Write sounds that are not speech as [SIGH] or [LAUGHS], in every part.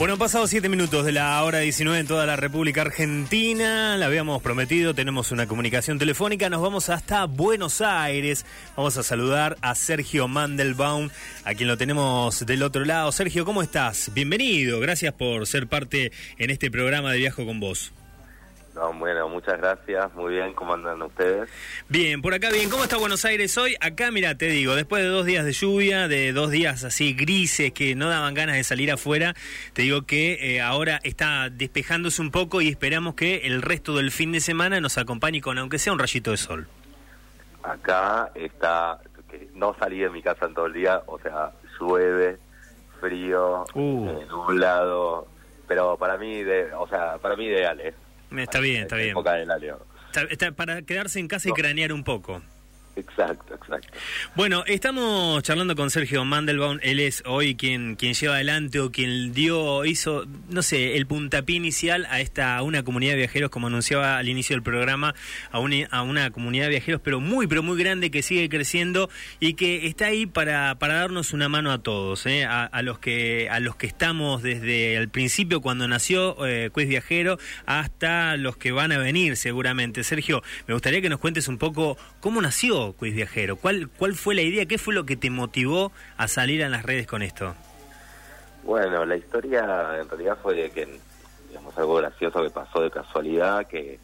Bueno, han pasado siete minutos de la hora 19 en toda la República Argentina. La habíamos prometido, tenemos una comunicación telefónica. Nos vamos hasta Buenos Aires. Vamos a saludar a Sergio Mandelbaum, a quien lo tenemos del otro lado. Sergio, ¿cómo estás? Bienvenido. Gracias por ser parte en este programa de Viajo con vos bueno, muchas gracias. Muy bien, ¿cómo andan ustedes? Bien, por acá bien. ¿Cómo está Buenos Aires hoy? Acá, mira, te digo, después de dos días de lluvia, de dos días así grises que no daban ganas de salir afuera, te digo que eh, ahora está despejándose un poco y esperamos que el resto del fin de semana nos acompañe con, aunque sea un rayito de sol. Acá está, no salí de mi casa en todo el día, o sea, llueve, frío, uh. eh, nublado, pero para mí, de, o sea, para mí ideal, ¿eh? Está bien, está bien. Está, para quedarse en casa y cranear un poco. Exacto, exacto. Bueno, estamos charlando con Sergio Mandelbaum. Él es hoy quien, quien lleva adelante o quien dio, hizo, no sé, el puntapié inicial a esta a una comunidad de viajeros, como anunciaba al inicio del programa, a una, a una comunidad de viajeros, pero muy, pero muy grande que sigue creciendo y que está ahí para, para darnos una mano a todos, ¿eh? a, los que a los que estamos desde el principio cuando nació eh, Viajero hasta los que van a venir seguramente. Sergio, me gustaría que nos cuentes un poco cómo nació Quiz Viajero? ¿Cuál, ¿Cuál fue la idea? ¿Qué fue lo que te motivó a salir a las redes con esto? Bueno, la historia en realidad fue de que, digamos, algo gracioso que pasó de casualidad, que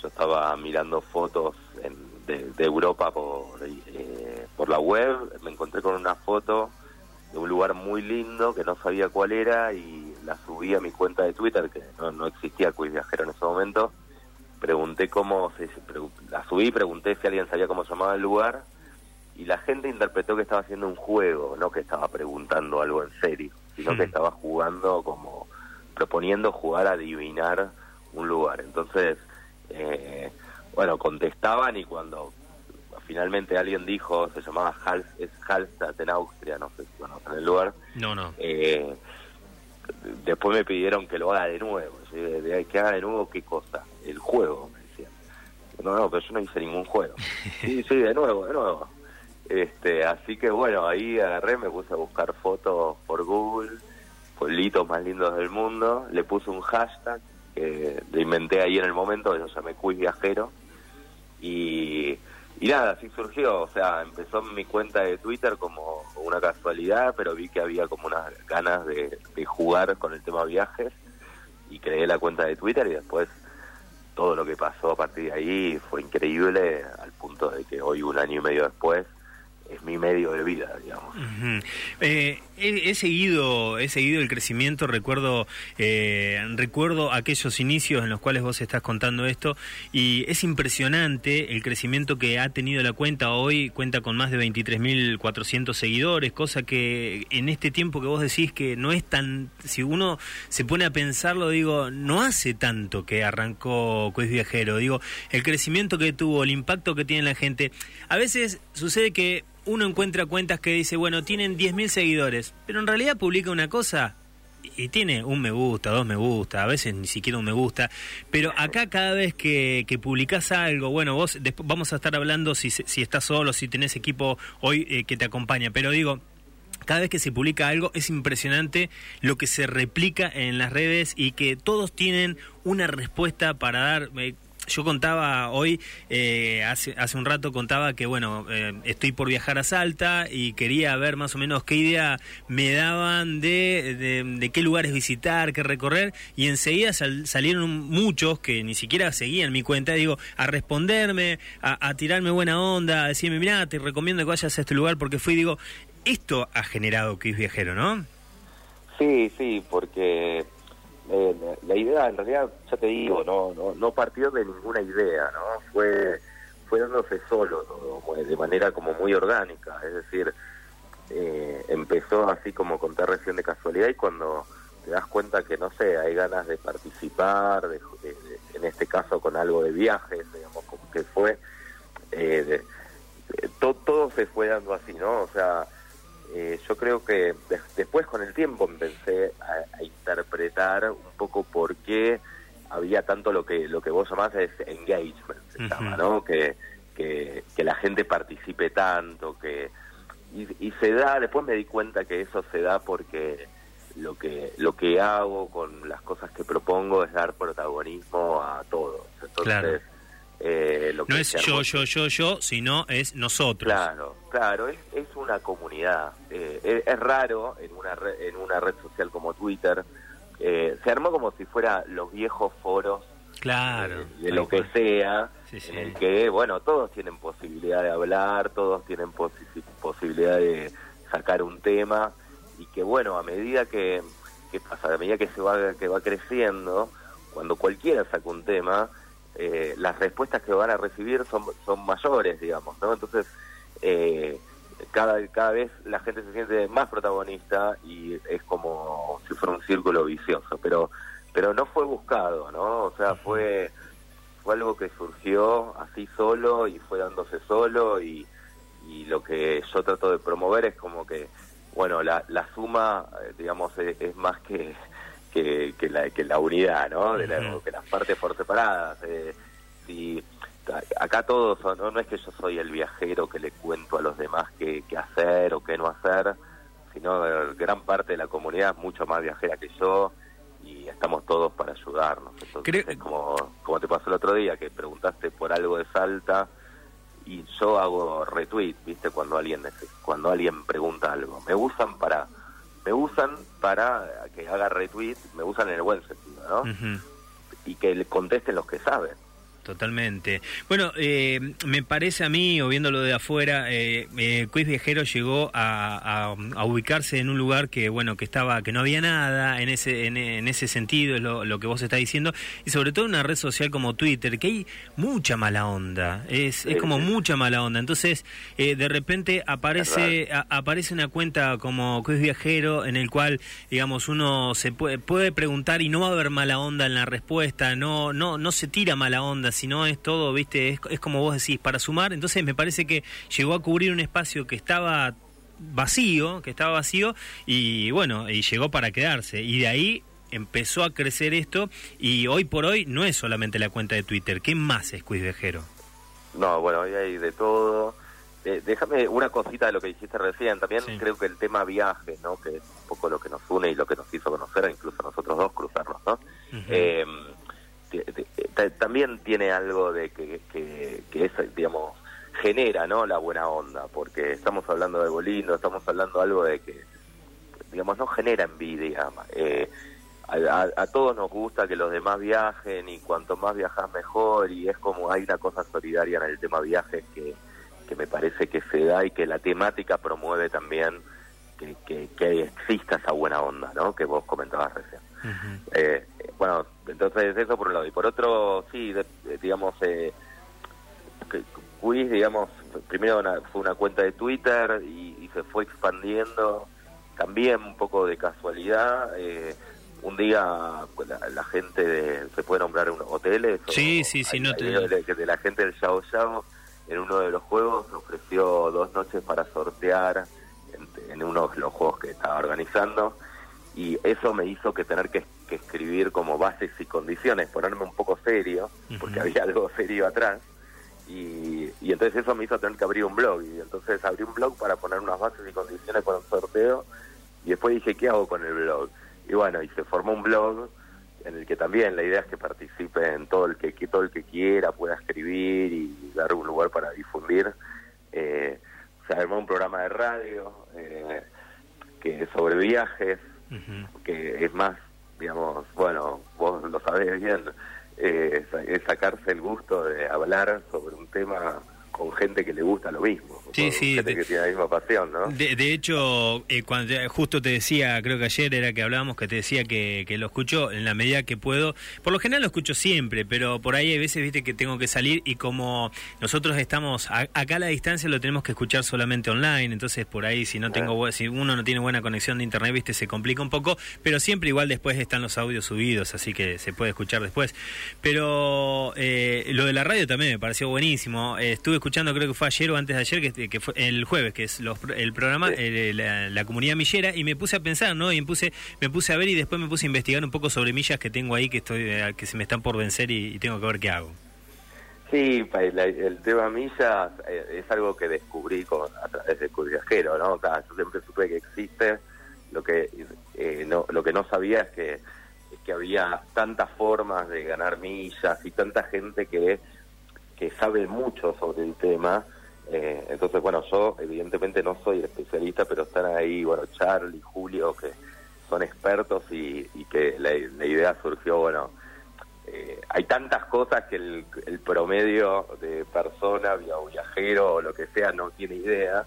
yo estaba mirando fotos de, Europa por, eh, por la web, me encontré con una foto de un lugar muy lindo que no sabía cuál era y la subí a mi cuenta de Twitter, que no, no existía Quiz Viajero en ese momento, pregunté cómo se, la subí pregunté si alguien sabía cómo se llamaba el lugar y la gente interpretó que estaba haciendo un juego no que estaba preguntando algo en serio sino que hmm. estaba jugando como proponiendo jugar a adivinar un lugar entonces eh, bueno contestaban y cuando finalmente alguien dijo se llamaba Hals, es Hallstatt en Austria no sé si conocen el lugar no no eh, después me pidieron que lo haga de nuevo que haga de nuevo qué cosa el juego, me decían. No, no, pero yo no hice ningún juego. [LAUGHS] Sí, sí, de nuevo, de nuevo. Este, así que bueno, ahí agarré, me puse a buscar fotos por Google, pueblitos más lindos del mundo, le puse un hashtag que le inventé ahí en el momento, que se llamé Quiz Viajero, y, y nada, así surgió, o sea, empezó mi cuenta de Twitter como una casualidad, pero vi que había como unas ganas de, de jugar con el tema viajes, y creé la cuenta de Twitter y después todo lo que pasó a partir de ahí fue increíble al punto de que hoy, un año y medio después, es mi medio de vida, digamos. Eh, he, seguido, he seguido el crecimiento, recuerdo, eh, recuerdo aquellos inicios en los cuales vos estás contando esto y es impresionante el crecimiento que ha tenido la cuenta. Hoy cuenta con más de 23.400 seguidores, cosa que en este tiempo que vos decís que no es tan, si uno se pone a pensarlo, digo, no hace tanto que arrancó Quiz Viajero. Digo, el crecimiento que tuvo, el impacto que tiene la gente. A veces sucede que uno encuentra cuentas que dice, bueno, tienen 10.000 seguidores, pero en realidad publica una cosa y tiene un me gusta, dos me gusta, a veces ni siquiera un me gusta, pero acá cada vez que, que publicás algo, bueno, vos después vamos a estar hablando si, si estás solo, si tenés equipo hoy eh, que te acompaña, pero digo, cada vez que se publica algo es impresionante lo que se replica en las redes y que todos tienen una respuesta para dar. Yo contaba hoy, eh, hace, hace un rato contaba que, bueno, eh, estoy por viajar a Salta y quería ver más o menos qué idea me daban de, de, qué lugares visitar, qué recorrer, y enseguida salieron muchos que ni siquiera seguían mi cuenta, digo, a responderme, a, tirarme buena onda, a decirme, mira, te recomiendo que vayas a este lugar porque fui, digo, esto ha generado que es viajero, ¿no? Sí, sí, porque eh, la idea en realidad, ya te digo, no, no, no partió de ninguna idea, ¿no? Fue fue dándose solo todo, de manera como muy orgánica, es decir, eh, empezó así como contar recién de casualidad y cuando te das cuenta que, no sé, hay ganas de participar, en este caso con algo de viajes, digamos, como que fue, eh, todo, todo se fue dando así, ¿no? O sea, eh, yo creo que después con el tiempo empecé a, interpretar un poco por qué había tanto lo que lo que vos llamás es engagement, se llama, ¿no? Que, que, que la gente participe tanto, que y, se da, después me di cuenta que eso se da porque lo que lo que hago con las cosas que propongo es dar protagonismo a todos. Entonces, eh, lo no es yo, yo, yo, yo, sino es nosotros. Claro, claro, es, es una comunidad. Eh, es, raro en una red, en una red social como Twitter. Eh, se armó como si fuera los viejos foros claro, de lo que sea, en el que, bueno, todos tienen posibilidad de hablar, todos tienen posibilidad de sacar un tema y que, bueno, a medida que, que pasa, a medida que se va, que va creciendo, cuando cualquiera saca un tema, eh, las respuestas que van a recibir son, son mayores, digamos, ¿no? Entonces, eh, cada, cada vez la gente se siente más protagonista y es como si fuera un círculo vicioso, pero pero no fue buscado, ¿no? O sea, fue, fue algo que surgió así solo y fue dándose solo y, y lo que yo trato de promover es como que, bueno, la, la suma, eh, digamos, es más que que, la, que la unidad, ¿no? De que las partes por separadas. Eh, y acá todos, ¿no? no es que yo soy el viajero que le cuento a los demás qué, qué hacer o qué no hacer, sino gran parte de la comunidad es mucho más viajera que yo y estamos todos para ayudarnos. Entonces, es como, como te pasó el otro día, que preguntaste por algo de Salta y yo hago retweet, ¿viste? Cuando alguien cuando alguien pregunta algo. Me usan para me usan para que haga retweet, me usan en el buen sentido, ¿no? Y que le contesten los que saben. Totalmente. Bueno, eh, me parece a mí, o viéndolo de afuera, eh, eh Quiz Viajero llegó a, ubicarse en un lugar que, bueno, que estaba, que no había nada en ese, en, ese sentido, es lo, que vos estás diciendo, y sobre todo en una red social como Twitter, que hay mucha mala onda, es, es como mucha mala onda. Entonces, eh, de repente aparece, aparece una cuenta como Quiz Viajero en el cual, digamos, uno se puede, puede preguntar y no va a haber mala onda en la respuesta, no, no, no se tira mala onda si no es todo, viste, es, es como vos decís, para sumar. Entonces me parece que llegó a cubrir un espacio que estaba vacío, que estaba vacío, y bueno, y llegó para quedarse. Y de ahí empezó a crecer esto, y hoy por hoy no es solamente la cuenta de Twitter. ¿Qué más es Vejero? No, bueno, hoy hay de todo. Eh, déjame una cosita de lo que dijiste recién. También creo que el tema viaje, ¿no? Que es un poco lo que nos une y lo que nos hizo conocer, incluso nosotros dos cruzarnos, ¿no? También tiene algo de que, que, es, digamos, genera, ¿no? La buena onda, porque estamos hablando de Bolindo, estamos hablando algo de que, digamos, no genera envidia. Eh, a, todos nos gusta que los demás viajen y cuanto más viajas mejor y es como hay una cosa solidaria en el tema viajes que, que me parece que se da y que la temática promueve también que, que, exista esa buena onda, ¿no? Que vos comentabas recién. Eh, bueno, entonces eso por un lado. Y por otro, sí, digamos, eh, Quiz, digamos, primero fue una cuenta de Twitter y, se fue expandiendo, también un poco de casualidad. Eh, un día pues, la, gente de, se puede nombrar unos hoteles. Sí, sí, sí, no te... de, la gente del Yao Yao en uno de los juegos ofreció dos noches para sortear en, uno de los juegos que estaba organizando y eso me hizo que tener que, escribir como bases y condiciones, ponerme un poco serio, porque había algo serio atrás, y, y, entonces eso me hizo tener que abrir un blog, y entonces abrí un blog para poner unas bases y condiciones para un sorteo, y después dije, ¿qué hago con el blog? Y bueno, y se formó un blog en el que también la idea es que participe en todo el que, todo el que quiera, pueda escribir y dar un lugar para difundir. Eh, se armó un programa de radio eh, que sobre viajes, que es más, digamos, bueno, vos lo sabés bien, eh, es sacarse el gusto de hablar sobre un tema con gente que le gusta lo mismo. Sí, sí. Gente que tiene la misma pasión, ¿no? De, hecho, eh, cuando justo te decía, creo que ayer era que hablábamos, que te decía que, que, lo escucho en la medida que puedo. Por lo general lo escucho siempre, pero por ahí hay veces, viste, que tengo que salir y como nosotros estamos acá a la distancia lo tenemos que escuchar solamente online, entonces por ahí si no tengo, si uno no tiene buena conexión de internet, viste, se complica un poco, pero siempre igual después están los audios subidos, así que se puede escuchar después. Pero eh, lo de la radio también me pareció buenísimo. Eh, estuve escuchando, creo que fue ayer o antes de ayer, que, que fue el jueves, que es el programa, eh, la, comunidad millera, y me puse a pensar, ¿no? Y me puse, me puse a ver y después me puse a investigar un poco sobre millas que tengo ahí, que estoy que se me están por vencer y, tengo que ver qué hago. Sí, el tema millas es algo que descubrí con, a través del viajero, ¿no? yo siempre supe que existe, lo que no, lo que no sabía es que que había tantas formas de ganar millas y tanta gente que, que sabe mucho sobre el tema. Eh, entonces, bueno, yo evidentemente no soy especialista, pero están ahí, bueno, Charlie, Julio, que son expertos y, que la, idea surgió, bueno, eh, hay tantas cosas que el, el promedio de persona, viajero o lo que sea no tiene idea,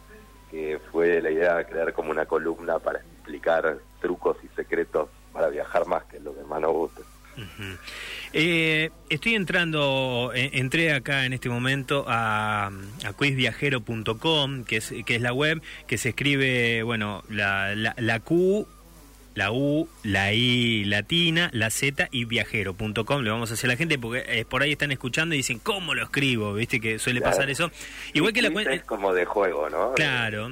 que fue la idea de crear como una columna para explicar trucos y secretos para viajar más, que es lo que más nos gusta. Eh, estoy entrando, eh, entré acá en este momento a, a quizviajero.com, que es, que es la web, que se escribe, bueno, la, la, Q, la U, la I latina, la Z y viajero.com. Le vamos a hacer a la gente porque eh, por ahí están escuchando y dicen, ¿cómo lo escribo? ¿Viste que suele pasar eso? Igual que la cuenta... Es como de juego, ¿no? Claro.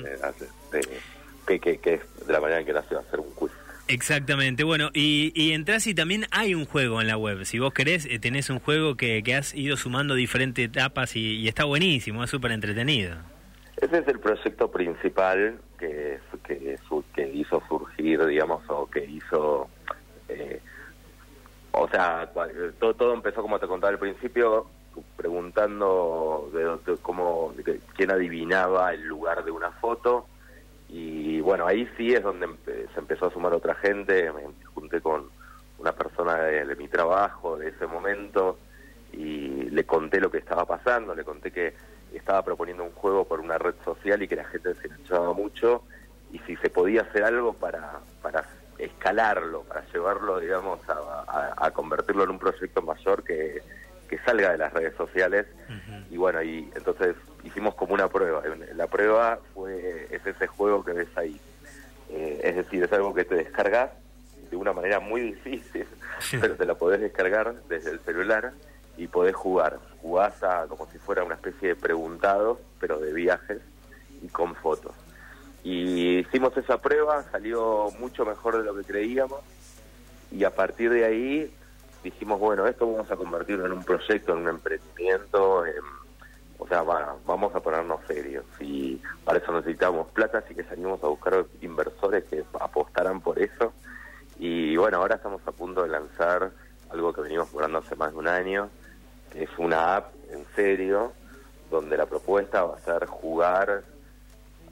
que, que, que, es de la manera en que nació hacer un quiz. Exactamente, bueno, y, y entras y también hay un juego en la web. Si vos querés, eh, tenés un juego que, que has ido sumando diferentes etapas y, está buenísimo, es súper entretenido. Ese es el proyecto principal que, que, hizo surgir, digamos, o que hizo... Eh, o sea, todo, todo empezó, como te contaba al principio, preguntando de, de cómo, de quién adivinaba el lugar de una foto y bueno, ahí sí es donde se empezó a sumar otra gente, me junté con una persona de, mi trabajo de ese momento y le conté lo que estaba pasando, le conté que estaba proponiendo un juego por una red social y que la gente se enganchaba mucho y si se podía hacer algo para, para escalarlo, para llevarlo, digamos, a convertirlo en un proyecto mayor que, que salga de las redes sociales. Y bueno, y entonces hicimos como una prueba. La prueba es ese juego que ves ahí. Eh, es decir, es algo que te descargas de una manera muy difícil, pero te la podés descargar desde el celular y podés jugar. Jugás a, como si fuera una especie de preguntado, pero de viajes y con fotos. Y hicimos esa prueba, salió mucho mejor de lo que creíamos y a partir de ahí dijimos, bueno, esto vamos a convertirlo en un proyecto, en un emprendimiento, o sea, vamos a ponernos serios. Y para eso necesitamos plata, así que salimos a buscar inversores que apostaran por eso. Y bueno, ahora estamos a punto de lanzar algo que venimos jugando hace más de un año, es una app en serio, donde la propuesta va a ser jugar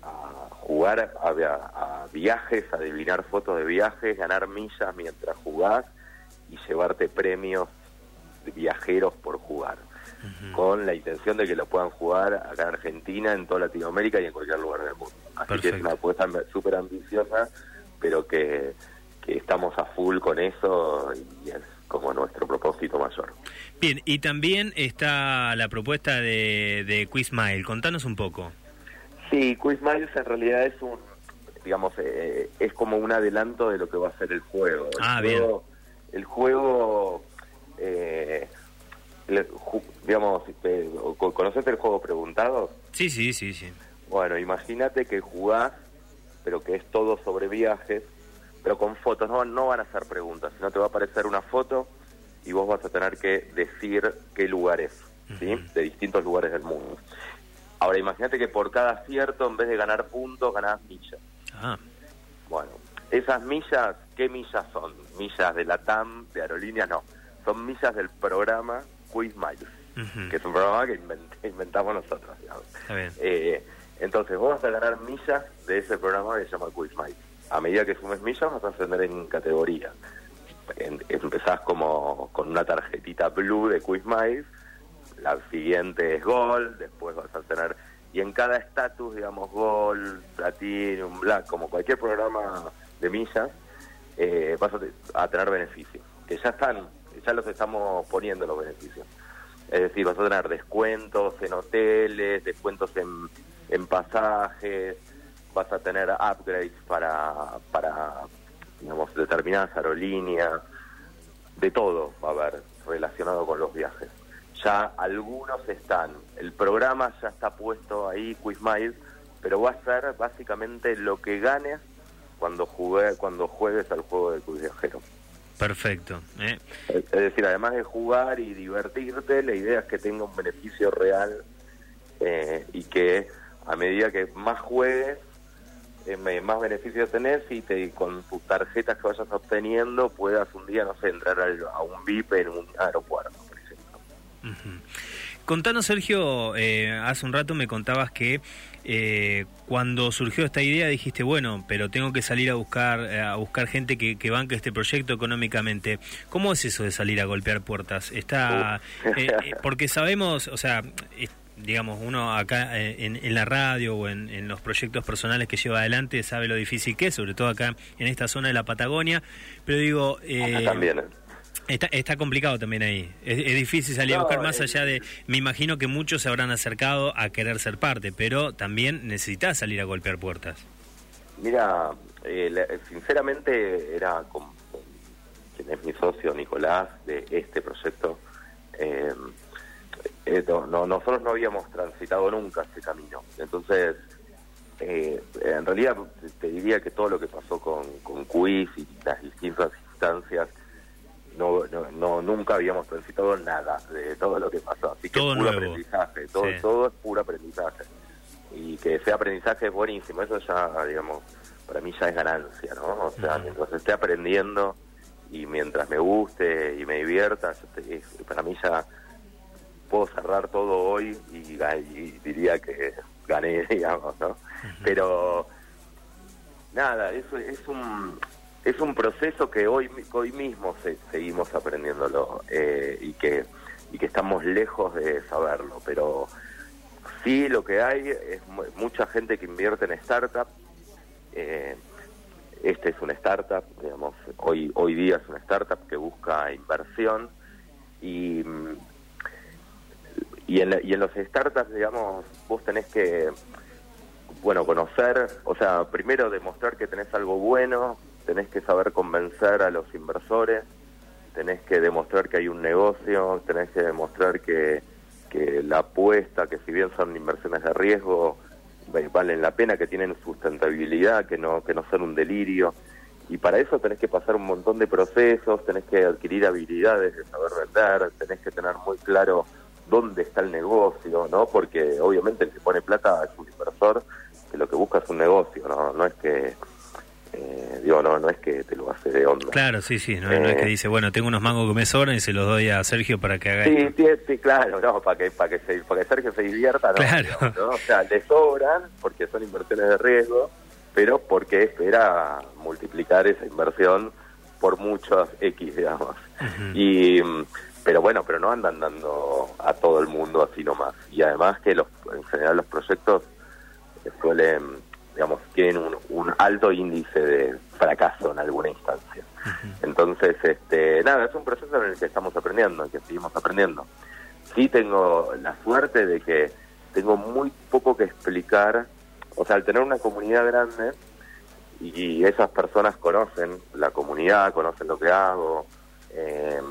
a jugar a, a viajes, adivinar fotos de viajes, ganar millas mientras jugás y llevarte premios viajeros por jugar, con la intención de que lo puedan jugar acá en Argentina, en toda Latinoamérica y en cualquier lugar del mundo. Así que es una apuesta súper ambiciosa, pero que, que estamos a full con eso y es como nuestro propósito mayor. Bien, y también está la propuesta de, de Quizmail, contanos un poco. Sí, Quizmail en realidad es un, digamos, eh, es como un adelanto de lo que va a ser el juego. El ah, bien el juego, eh, digamos, ¿conoces el juego preguntado? Sí, sí, sí, sí. Bueno, imagínate que jugás, pero que es todo sobre viajes, pero con fotos, no, no van a ser preguntas, sino te va a aparecer una foto y vos vas a tener que decir qué lugar es, ¿sí? De distintos lugares del mundo. Ahora, imagínate que por cada acierto, en vez de ganar puntos, ganás millas. Ah. Bueno, esas millas, ¿qué millas son? ¿Millas de la TAM, de aerolíneas? No, son millas del programa Quiz Miles, que es un programa que inventamos nosotros. Eh, entonces, vos vas a ganar millas de ese programa que se llama Quiz Miles. A medida que sumes millas, vas a ascender en categoría. empezás como con una tarjetita blue de Quiz Miles, la siguiente es Gold, después vas a tener, y en cada estatus, digamos, Gold, Platinum, Black, como cualquier programa de millas, eh, vas a, tener beneficios, que ya están, ya los estamos poniendo los beneficios. Es decir, vas a tener descuentos en hoteles, descuentos en, en pasajes, vas a tener upgrades para, para digamos, determinadas aerolíneas, de todo va a haber relacionado con los viajes. Ya algunos están, el programa ya está puesto ahí, QuizMile, pero va a ser básicamente lo que ganes cuando jugué, cuando juegues al juego de Quiz Viajero. Perfecto. ¿eh? Es decir, además de jugar y divertirte, la idea es que tenga un beneficio real eh, y que a medida que más juegues, eh, más beneficios tenés y te, con tus tarjetas que vayas obteniendo puedas un día, no sé, entrar a un VIP en un aeropuerto, por ejemplo. Contanos, Sergio, eh, hace un rato me contabas que eh, cuando surgió esta idea dijiste, bueno, pero tengo que salir a buscar a buscar gente que, que banque este proyecto económicamente. ¿Cómo es eso de salir a golpear puertas? Está, [LAUGHS] porque sabemos, o sea, digamos, uno acá eh, en, la radio o en, los proyectos personales que lleva adelante sabe lo difícil que es, sobre todo acá en esta zona de la Patagonia, pero digo... Eh, también. Está, está complicado también ahí. Es, difícil salir a buscar más allá de... Me imagino que muchos se habrán acercado a querer ser parte, pero también necesitas salir a golpear puertas. Mira, eh, sinceramente era con, quien es mi socio Nicolás de este proyecto. Eh, eh, no, nosotros no habíamos transitado nunca ese camino. Entonces, eh, en realidad te diría que todo lo que pasó con, con Quiz y las distintas instancias, no, no, nunca habíamos transitado nada de todo lo que pasó. Así que todo puro aprendizaje, todo, todo es puro aprendizaje. Y que ese aprendizaje es buenísimo, eso ya, digamos, para mí ya es ganancia, ¿no? O sea, mientras esté aprendiendo y mientras me guste y me divierta, para mí ya puedo cerrar todo hoy y, diría que gané, [LAUGHS] digamos, ¿no? Pero nada, eso es un es un proceso que hoy hoy mismo seguimos aprendiéndolo eh, y que y que estamos lejos de saberlo, pero sí lo que hay es mucha gente que invierte en startup. Eh, este es una startup, digamos, hoy hoy día es una startup que busca inversión y y en, y en los startups, digamos, vos tenés que, bueno, conocer, o sea, primero demostrar que tenés algo bueno, tenés que saber convencer a los inversores, tenés que demostrar que hay un negocio, tenés que demostrar que, que la apuesta, que si bien son inversiones de riesgo, valen la pena, que tienen sustentabilidad, que no, que no son un delirio. Y para eso tenés que pasar un montón de procesos, tenés que adquirir habilidades de saber vender, tenés que tener muy claro dónde está el negocio, ¿no? Porque obviamente el que pone plata es un inversor que lo que busca es un negocio, ¿no? No es que, eh, digo, no, no es que te lo hace de onda. Claro, sí, sí, no, es que eh, dice, bueno, tengo unos mangos que me sobran y se los doy a Sergio para que haga sí, Sí, sí, claro, no, para que, para que, se, para que Sergio se divierta, ¿no? Claro. ¿no? O sea, le sobran porque son inversiones de riesgo, pero porque espera multiplicar esa inversión por muchos X, digamos. Y pero bueno, pero no andan dando a todo el mundo así nomás. Y además que los, en general los proyectos suelen, digamos, tienen un, alto índice de fracaso en alguna instancia. Entonces, este, nada, es un proceso en el que estamos aprendiendo, en el que seguimos aprendiendo. Sí tengo la suerte de que tengo muy poco que explicar, o sea, al tener una comunidad grande y esas personas conocen la comunidad, conocen lo que hago, eh,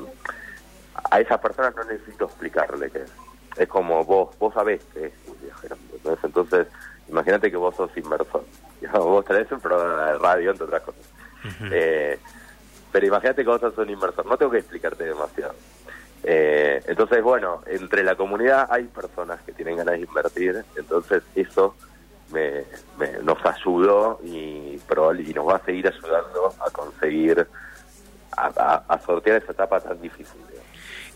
a esas personas no necesito explicarle que es. Es como vos, vos sabés que es un viajero. Entonces, imagínate que vos sos inversor. [LAUGHS] Vos tenés un programa de radio, entre otras cosas. Eh, pero imagínate que vos sos un inversor. No tengo que explicarte demasiado. Eh, entonces, bueno, entre la comunidad hay personas que tienen ganas de invertir. Entonces, eso me, nos ayudó y, y nos va a seguir ayudando a conseguir, a, a sortear esa etapa tan difícil.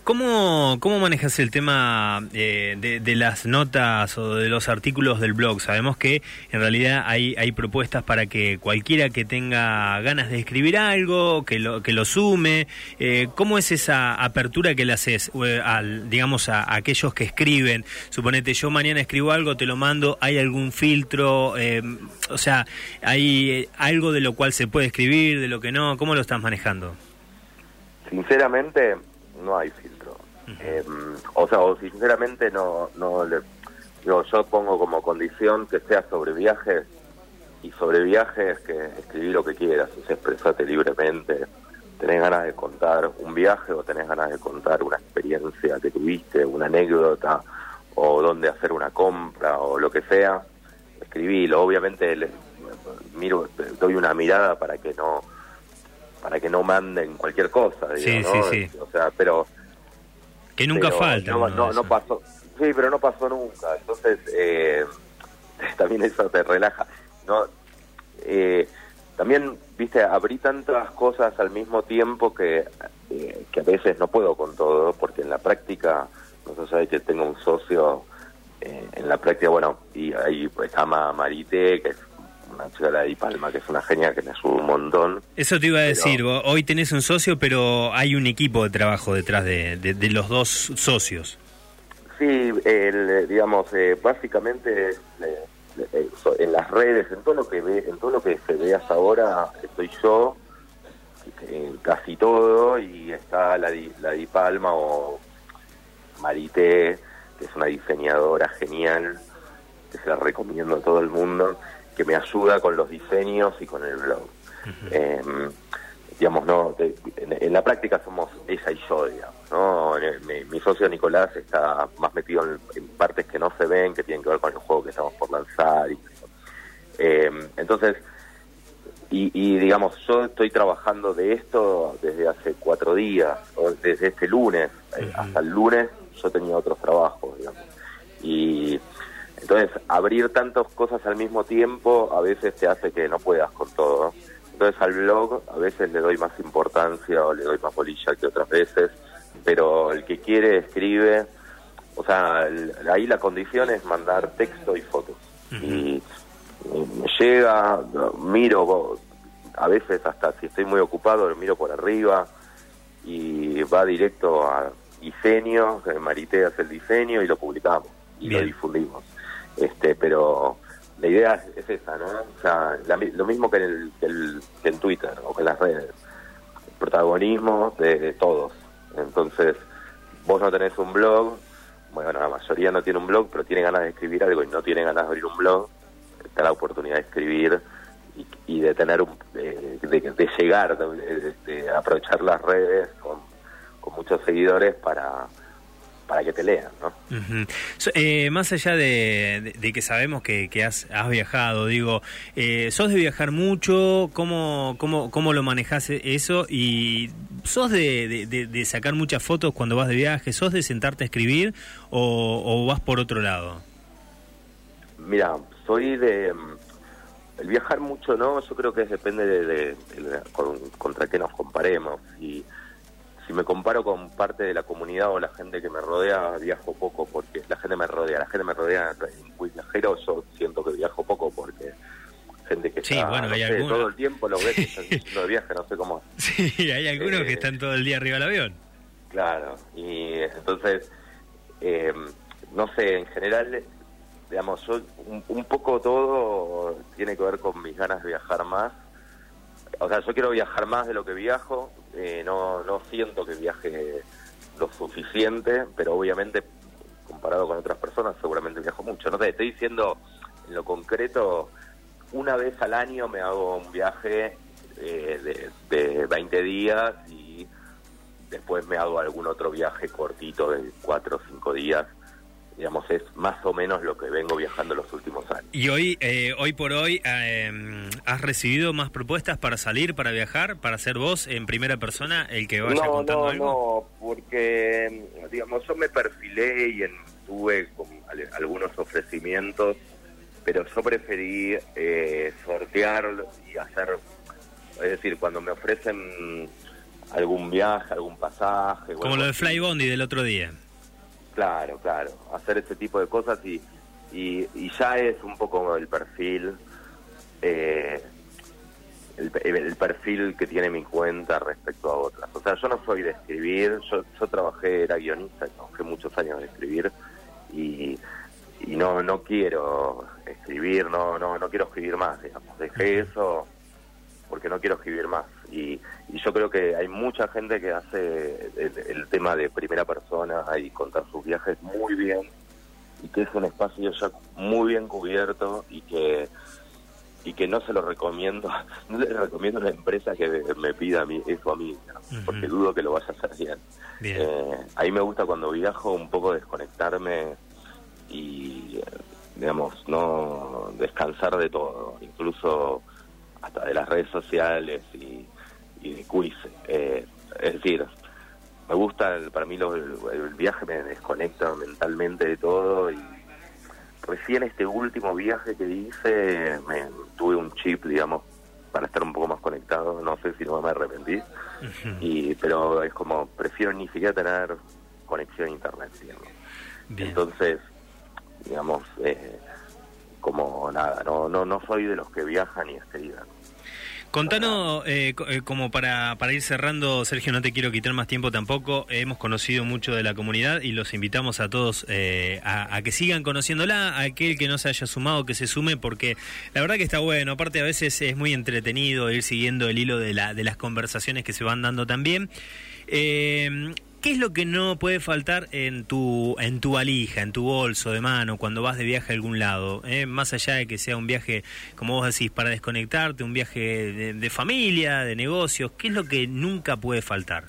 ¿Cómo, ¿Cómo manejas el tema eh, de, las notas o de los artículos del blog? Sabemos que en realidad hay, hay propuestas para que cualquiera que tenga ganas de escribir algo, que lo, que lo sume. Eh, ¿Cómo es esa apertura que le haces eh, al, digamos, a, aquellos que escriben? Suponete, yo mañana escribo algo, te lo mando, ¿hay algún filtro? o sea, ¿hay algo de lo cual se puede escribir, de lo que no? ¿Cómo lo estás manejando? Sinceramente, no hay filtro. Eh, o sea, o sinceramente no, no le, yo pongo como condición que sea sobre viajes y sobre viajes que escribí lo que quieras, o sea, expresate libremente. Tenés ganas de contar un viaje o tenés ganas de contar una experiencia que tuviste, una anécdota o dónde hacer una compra o lo que sea, escribílo. Obviamente les miro, doy una mirada para que no para que no manden cualquier cosa, sí, sí, sí. O sea, pero... Que nunca falta. No, no, pasó, sí, pero no pasó nunca. Entonces, eh, [LAUGHS] también eso te relaja. No, eh, también, viste, abrí tantas cosas al mismo tiempo que, eh, que a veces no puedo con todo, porque en la práctica, no sé, que tengo un socio en la práctica, bueno, y ahí pues, se llama Marité, que es una chica de Palma, que es una genia que me sube un montón. Eso te iba a decir, hoy tenés un socio, pero hay un equipo de trabajo detrás de, de, los dos socios. Sí, el, digamos, eh, básicamente eh, eh, en las redes, en todo lo que ve, en todo lo que se ve hasta ahora, estoy yo, en casi todo, y está la, la Di Palma o Marité, que es una diseñadora genial, que se la recomiendo a todo el mundo que me ayuda con los diseños y con el blog. Em, digamos, no, en, la práctica somos ella y yo, digamos, ¿no? Mi, socio Nicolás está más metido en, partes que no se ven, que tienen que ver con el juego que estamos por lanzar. Y, em, entonces, y, digamos, yo estoy trabajando de esto desde hace cuatro días, desde este lunes, eh, hasta el lunes yo tenía otros trabajos, digamos. Y entonces, abrir tantas cosas al mismo tiempo a veces te hace que no puedas con todo. Entonces, al blog a veces le doy más importancia o le doy más bolilla que otras veces, pero el que quiere escribe. O sea, ahí la condición es mandar texto y fotos. Y me llega, miro, a veces hasta si estoy muy ocupado, lo miro por arriba y va directo a diseño, Marité hace el diseño y lo publicamos y lo difundimos este pero la idea es, esa, ¿no? O sea, lo mismo que en, el, en Twitter o que en las redes. protagonismo de, todos. Entonces, vos no tenés un blog, bueno, la mayoría no tiene un blog, pero tiene ganas de escribir algo y no tiene ganas de abrir un blog, está la oportunidad de escribir y, de tener un, de, de, llegar, de, aprovechar las redes con muchos seguidores para para que te lean, ¿no? Eh, más allá de, que sabemos que, has, viajado, digo, eh, ¿sos de viajar mucho? ¿Cómo, cómo, cómo lo manejas eso? ¿Y sos de, sacar muchas fotos cuando vas de viaje? ¿Sos de sentarte a escribir o, vas por otro lado? Mira, soy de... El viajar mucho, ¿no? Yo creo que depende de, contra qué nos comparemos. Y si me comparo con parte de la comunidad o la gente que me rodea, viajo poco porque la gente me rodea, la gente me rodea muy viajero, yo siento que viajo poco porque gente que está todo el tiempo lo ves están [LAUGHS] de viaje, no sé cómo. Sí, hay algunos que eh, están todo el día arriba del avión. Claro, y entonces, eh, no sé, en general, digamos, yo un, un poco todo tiene que ver con mis ganas de viajar más. O sea, yo quiero viajar más de lo que viajo, eh, no, no siento que viaje lo suficiente, pero obviamente comparado con otras personas seguramente viajo mucho. No te estoy diciendo en lo concreto, una vez al año me hago un viaje eh, de, de 20 días y después me hago algún otro viaje cortito de 4 o 5 días digamos, es más o menos lo que vengo viajando los últimos años. ¿Y hoy, eh, hoy por hoy, eh, has recibido más propuestas para salir, para viajar, para ser vos en primera persona el que vaya contando no, algo? No, porque, digamos, yo me perfilé y en, tuve algunos ofrecimientos, pero yo preferí eh, sortear y hacer, es decir, cuando me ofrecen algún viaje, algún pasaje. Como lo de Fly Bondi del otro día. Claro, claro, hacer ese tipo de cosas y, y, ya es un poco el perfil, eh, el, perfil que tiene mi cuenta respecto a otras. O sea, yo no soy de escribir, yo, yo trabajé, era guionista, trabajé muchos años de escribir y, y no no quiero escribir, no no no quiero escribir más, digamos. Dejé eso porque no quiero escribir más. Y, yo creo que hay mucha gente que hace el, tema de primera persona y contar sus viajes muy bien y que es un espacio ya muy bien cubierto y que y que no se lo recomiendo, [LAUGHS] no le recomiendo a la empresa que me pida a mí, eso a mí, porque dudo que lo vaya a hacer bien. Eh, ahí me gusta cuando viajo un poco desconectarme y, digamos, no descansar de todo, incluso hasta de las redes sociales y, de quiz. Eh, es decir, me gusta, para mí el, viaje me desconecta mentalmente de todo y recién este último viaje que hice me tuve un chip, digamos, para estar un poco más conectado, no sé si no me arrepentí, y pero es como, prefiero ni siquiera tener conexión a internet, digamos. Entonces, digamos, eh, como nada, no, no, no soy de los que viajan y escriban. Contanos, eh, eh, como para, para ir cerrando, Sergio, no te quiero quitar más tiempo tampoco, hemos conocido mucho de la comunidad y los invitamos a todos eh, a, que sigan conociéndola, a aquel que no se haya sumado, que se sume, porque la verdad que está bueno, aparte a veces es muy entretenido ir siguiendo el hilo de, la, de las conversaciones que se van dando también. Eh, ¿Qué es lo que no puede faltar en tu, en tu valija, en tu bolso de mano, cuando vas de viaje a algún lado? Eh? Más allá de que sea un viaje, como vos decís, para desconectarte, un viaje de, familia, de negocios, ¿qué es lo que nunca puede faltar?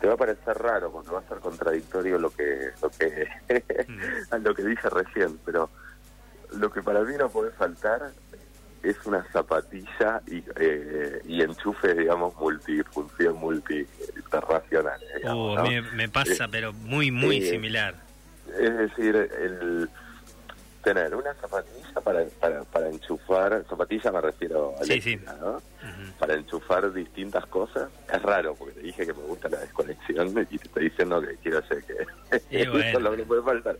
Te va a parecer raro porque va a ser contradictorio lo que lo que, [LAUGHS] mm. lo que dije recién, pero lo que para mí no puede faltar es una zapatilla y, eh, y enchufe, digamos, multifunción, multiterracional. Oh, me, pasa, pero muy, muy similar. Es decir, el tener una zapatilla para, para, para enchufar, zapatilla me refiero a sí, sí. ¿no? Para enchufar distintas cosas. Es raro, porque te dije que me gusta la desconexión y te estoy diciendo que quiero hacer que [LAUGHS] eso es lo que puede faltar.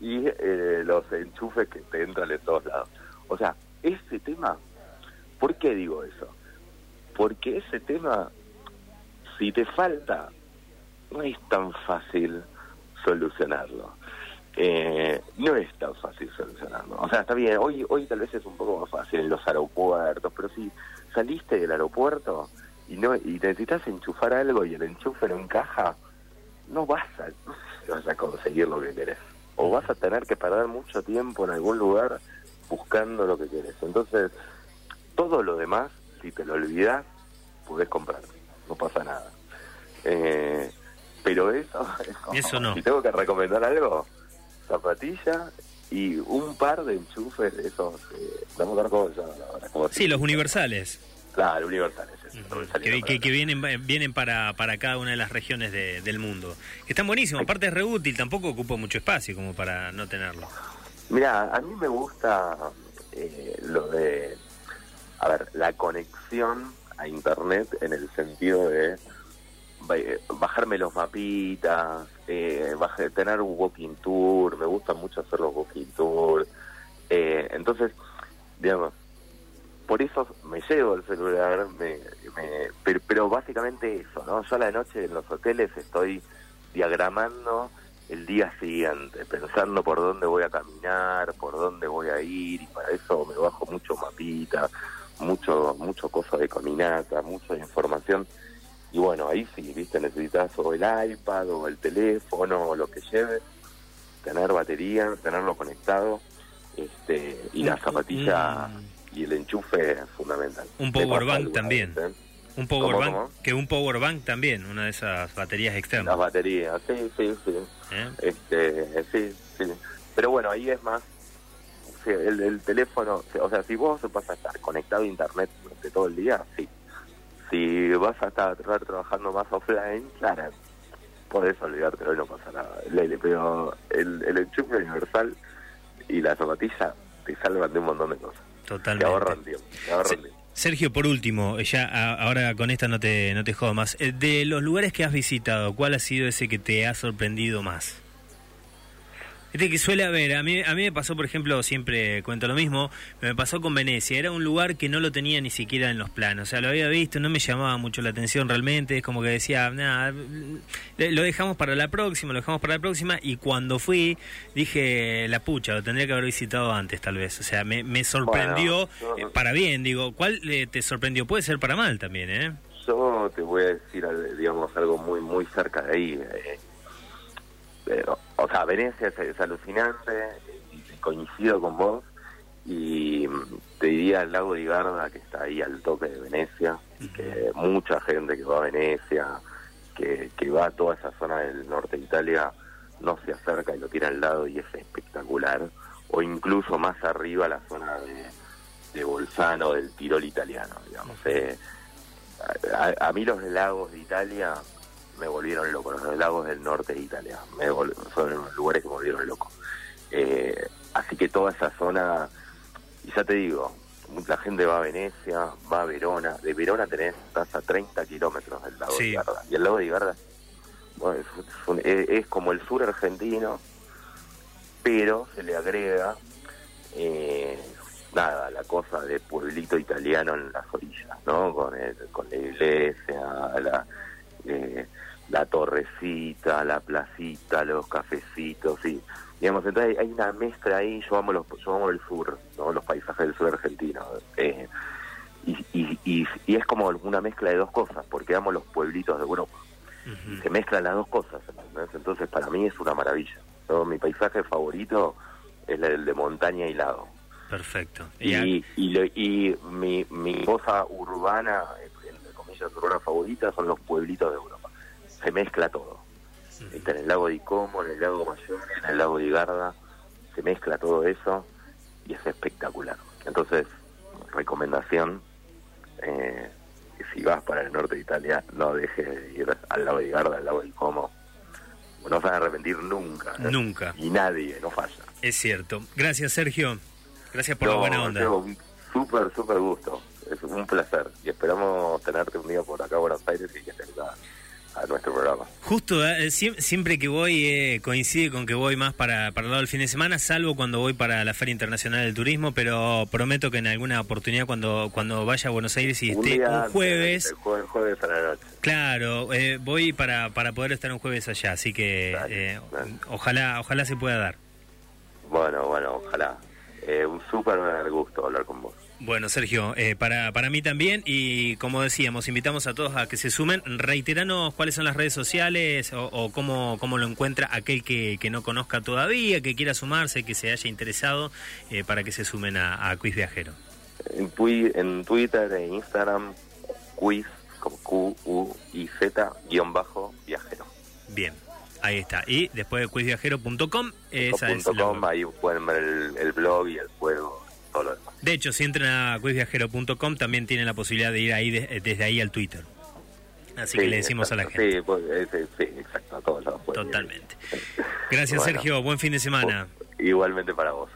Y eh, los enchufes que te entran de todos lados. O sea, ese tema, ¿por qué digo eso? Porque ese tema, si te falta, no es tan fácil solucionarlo. Eh, no es tan fácil solucionarlo. O sea, está bien, hoy, hoy tal vez es un poco más fácil en los aeropuertos, pero si saliste del aeropuerto y no y necesitas enchufar algo y el enchufe no encaja, no vas a, no vas a conseguir lo que querés. O vas a tener que perder mucho tiempo en algún lugar buscando lo que quieres. Entonces, todo lo demás, si te lo olvidas, puedes comprar, no pasa nada. Eh, pero eso, [LAUGHS] eso no. si tengo que recomendar algo, zapatilla y un par de enchufes de esos, eh, vamos a ver cómo se llama sí, los universales. Claro, universales. que, que, vienen vienen para, para cada una de las regiones del mundo. Están buenísimos, aparte es reútil, tampoco ocupa mucho espacio como para no tenerlo. Mira, a mí me gusta eh, lo de, a ver, la conexión a Internet en el sentido de eh, bajarme los mapitas, eh, tener un walking tour, me gusta mucho hacer los walking tour. Eh, entonces, digamos, por eso me llevo el celular, me, pero, pero, básicamente eso, ¿no? Yo a la noche en los hoteles estoy diagramando el día siguiente, pensando por dónde voy a caminar, por dónde voy a ir, y para eso me bajo mucho mapita, mucho, mucho cosa de caminata, mucha información. Y bueno, ahí sí, viste, necesitas o el iPad o el teléfono o lo que lleves, tener batería, tenerlo conectado, este, y la zapatilla y el enchufe es fundamental. Un powerbank también. Un power bank, que un power bank también, una de esas baterías externas. Las baterías, sí, sí, sí. ¿Eh? Este, sí, sí. Pero bueno, ahí es más el, teléfono, o sea, si vos vas a estar conectado a internet durante todo el día, sí. Si vas a estar trabajando más offline, claro, podés olvidarte, hoy no pasa nada. Pero el, el enchufe universal y la zapatilla te salvan de un montón de cosas. Totalmente. Te ahorran tiempo, te ahorran tiempo. Sergio, por último, ya ahora con esta no te, no te jodo más. Eh, de los lugares que has visitado, ¿cuál ha sido ese que te ha sorprendido más? Este que suele haber, a mí, a mí me pasó, por ejemplo, siempre cuento lo mismo, me pasó con Venecia, era un lugar que no lo tenía ni siquiera en los planos, o sea, lo había visto, no me llamaba mucho la atención realmente, es como que decía, nada, lo dejamos para la próxima, lo dejamos para la próxima, y cuando fui, dije, la pucha, lo tendría que haber visitado antes tal vez, o sea, me, me sorprendió, eh, para bien, digo, ¿cuál eh, te sorprendió? Puede ser para mal también, ¿eh? Yo te voy a decir, digamos, algo muy, muy cerca de ahí, eh o sea, Venecia es, alucinante, y coincido con vos, y te diría el lago de que está ahí al toque de Venecia, que mucha gente que va a Venecia, que, va a toda esa zona del norte de Italia, no se acerca y lo tira al lado y es espectacular, o incluso más arriba la zona de, Bolzano, del Tirol italiano, digamos. Eh, a, mí los lagos de Italia me volvieron loco. Los lagos del norte de Italia me son los lugares que me volvieron loco. Eh, así que toda esa zona, y ya te digo, la gente va a Venecia, va a Verona. De Verona tenés, estás a 30 kilómetros del lago de Garda. Y el lago de Garda es, como el sur argentino, pero se le agrega eh, nada, la cosa de pueblito italiano en las orillas, ¿no? Con, el, con la iglesia, la, eh, la torrecita, la placita, los cafecitos, sí. Digamos, entonces hay una mezcla ahí, yo amo, los, yo amo el sur, ¿no? los paisajes del sur argentino. Eh, y, y, y, es como una mezcla de dos cosas, porque amo los pueblitos de Europa. Se mezclan las dos cosas, entonces para mí es una maravilla. Mi paisaje favorito es el de montaña y lago. Perfecto. Y, y, mi, mi cosa urbana, entre comillas, urbana favorita son los pueblitos de Europa se mezcla todo. Está en el lago de Como, en el lago Mayor, en el lago de Garda, se mezcla todo eso y es espectacular. Entonces, recomendación, eh, si vas para el norte de Italia, no dejes de ir al lago de Garda, al lago de Como. No se van a arrepentir nunca. Nunca. Y nadie, no falla. Es cierto. Gracias, Sergio. Gracias por la buena onda. Un súper, súper gusto. Es un placer. Y esperamos tenerte un día por acá Buenos Aires y que te a nuestro programa. Justo, eh, siempre que voy eh, coincide con que voy más para, para el lado del fin de semana, salvo cuando voy para la Feria Internacional del Turismo, pero prometo que en alguna oportunidad cuando cuando vaya a Buenos Aires y esté un jueves... El jueves, a la noche. Claro, eh, voy para, para poder estar un jueves allá, así que ojalá ojalá se pueda dar. Bueno, bueno, ojalá. un súper gusto hablar con vos. Bueno, Sergio, eh, para, para mí también y como decíamos, invitamos a todos a que se sumen. Reiteranos cuáles son las redes sociales o, cómo, cómo, lo encuentra aquel que, que, no conozca todavía, que quiera sumarse, que se haya interesado, eh, para que se sumen a, Quiz Viajero. En, en Twitter e Instagram, quiz, como Q, U, I, Z, guion bajo, viajero. Bien. Ahí está. Y después de quizviajero.com, esa es ahí pueden ver el, el blog y el juego de hecho, si entran a quizviajero.com también tienen la posibilidad de ir ahí desde ahí al Twitter. Así que le decimos a la gente. Sí, pues, sí exacto, a todos Totalmente. Gracias, Sergio. Buen fin de semana. Igualmente para vos.